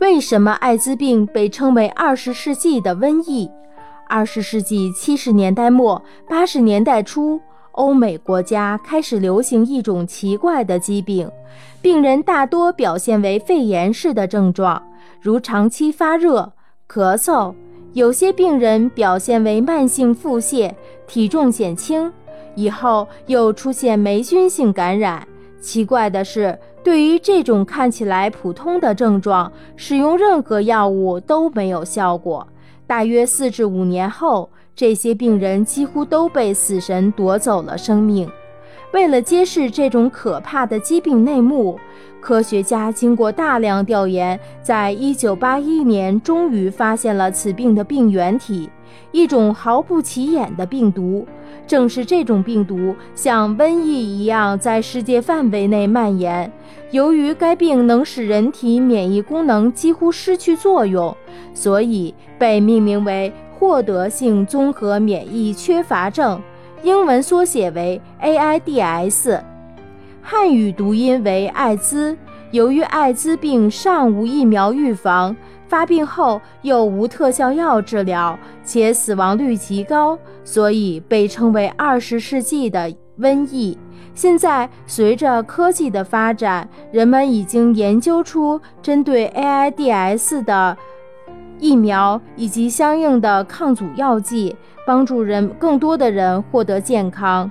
为什么艾滋病被称为二十世纪的瘟疫？二十世纪七十年代末、八十年代初，欧美国家开始流行一种奇怪的疾病，病人大多表现为肺炎式的症状，如长期发热、咳嗽；有些病人表现为慢性腹泻，体重减轻，以后又出现霉菌性感染。奇怪的是。对于这种看起来普通的症状，使用任何药物都没有效果。大约四至五年后，这些病人几乎都被死神夺走了生命。为了揭示这种可怕的疾病内幕，科学家经过大量调研，在一九八一年终于发现了此病的病原体——一种毫不起眼的病毒。正是这种病毒像瘟疫一样在世界范围内蔓延。由于该病能使人体免疫功能几乎失去作用，所以被命名为获得性综合免疫缺乏症，英文缩写为 AIDS，汉语读音为艾滋。由于艾滋病尚无疫苗预防，发病后又无特效药治疗，且死亡率极高，所以被称为二十世纪的瘟疫。现在，随着科技的发展，人们已经研究出针对 AIDS 的疫苗以及相应的抗组药剂，帮助人更多的人获得健康。